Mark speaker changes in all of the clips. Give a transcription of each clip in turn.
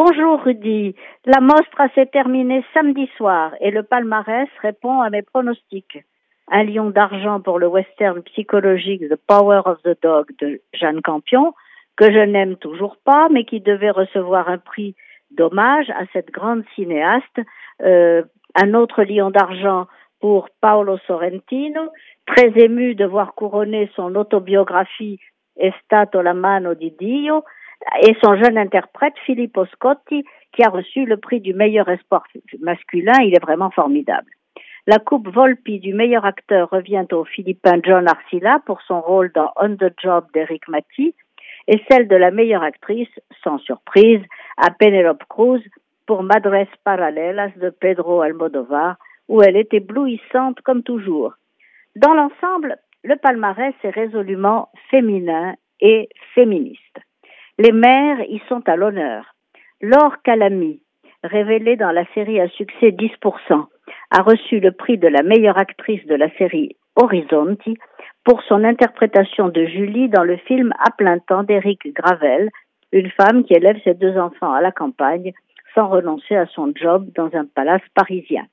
Speaker 1: Bonjour Rudy. La mostra s'est terminée samedi soir et le palmarès répond à mes pronostics. Un lion d'argent pour le western psychologique The Power of the Dog de Jeanne Campion, que je n'aime toujours pas, mais qui devait recevoir un prix d'hommage à cette grande cinéaste. Euh, un autre lion d'argent pour Paolo Sorrentino, très ému de voir couronner son autobiographie È stato la mano di Dio, et son jeune interprète Filippo Scotti, qui a reçu le prix du meilleur espoir masculin. Il est vraiment formidable. La coupe Volpi du meilleur acteur revient au Philippin John Arcila pour son rôle dans On the Job d'Eric Matti et celle de la meilleure actrice, sans surprise, à Penelope Cruz pour Madres Paralelas de Pedro Almodovar, où elle est éblouissante comme toujours. Dans l'ensemble, le palmarès est résolument féminin et féministe. Les mères y sont à l'honneur. Laure Calamy, révélée dans la série à succès 10%, a reçu le prix de la meilleure actrice de la série Horizonti pour son interprétation de Julie dans le film À plein temps d'Éric Gravel, une femme qui élève ses deux enfants à la campagne sans renoncer à son job dans un palace parisien.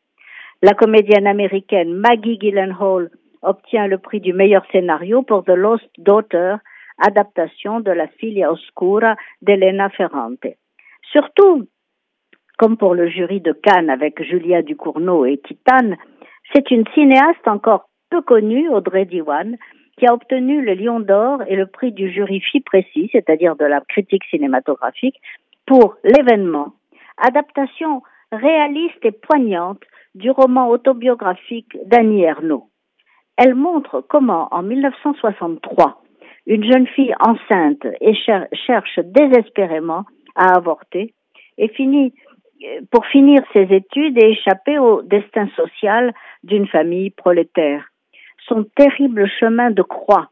Speaker 1: La comédienne américaine Maggie Gyllenhaal obtient le prix du meilleur scénario pour The Lost Daughter, adaptation de la Filia Oscura d'Elena Ferrante. Surtout, comme pour le jury de Cannes avec Julia Ducournau et Titane, c'est une cinéaste encore peu connue, Audrey Diwan, qui a obtenu le Lion d'Or et le prix du jury précis, c'est-à-dire de la critique cinématographique, pour l'événement, adaptation réaliste et poignante du roman autobiographique d'Annie Ernaux. Elle montre comment, en 1963, une jeune fille enceinte et cherche désespérément à avorter et finit pour finir ses études et échapper au destin social d'une famille prolétaire. Son terrible chemin de croix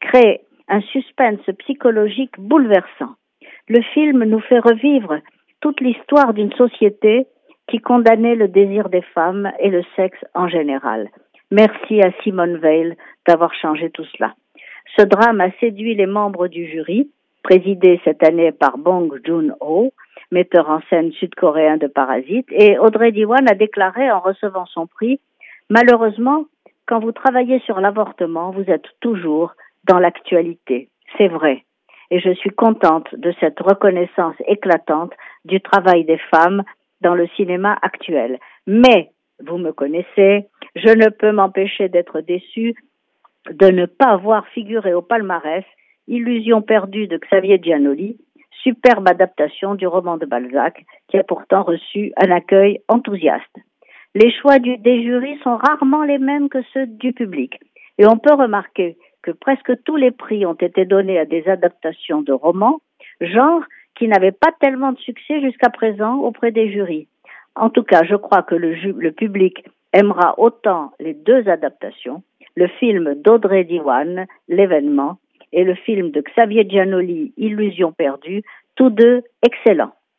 Speaker 1: crée un suspense psychologique bouleversant. Le film nous fait revivre toute l'histoire d'une société qui condamnait le désir des femmes et le sexe en général. Merci à Simone Veil d'avoir changé tout cela. Ce drame a séduit les membres du jury, présidé cette année par Bong Joon-ho, metteur en scène sud-coréen de Parasite, et Audrey Diwan a déclaré en recevant son prix Malheureusement, quand vous travaillez sur l'avortement, vous êtes toujours dans l'actualité. C'est vrai. Et je suis contente de cette reconnaissance éclatante du travail des femmes dans le cinéma actuel. Mais, vous me connaissez, je ne peux m'empêcher d'être déçue de ne pas voir figurer au palmarès Illusion perdue de Xavier Giannoli, superbe adaptation du roman de Balzac, qui a pourtant reçu un accueil enthousiaste. Les choix du, des jurys sont rarement les mêmes que ceux du public, et on peut remarquer que presque tous les prix ont été donnés à des adaptations de romans, genre qui n'avaient pas tellement de succès jusqu'à présent auprès des jurys. En tout cas, je crois que le, le public aimera autant les deux adaptations, le film d'Audrey Diwan, L'événement, et le film de Xavier Giannoli, Illusion perdue, tous deux excellents.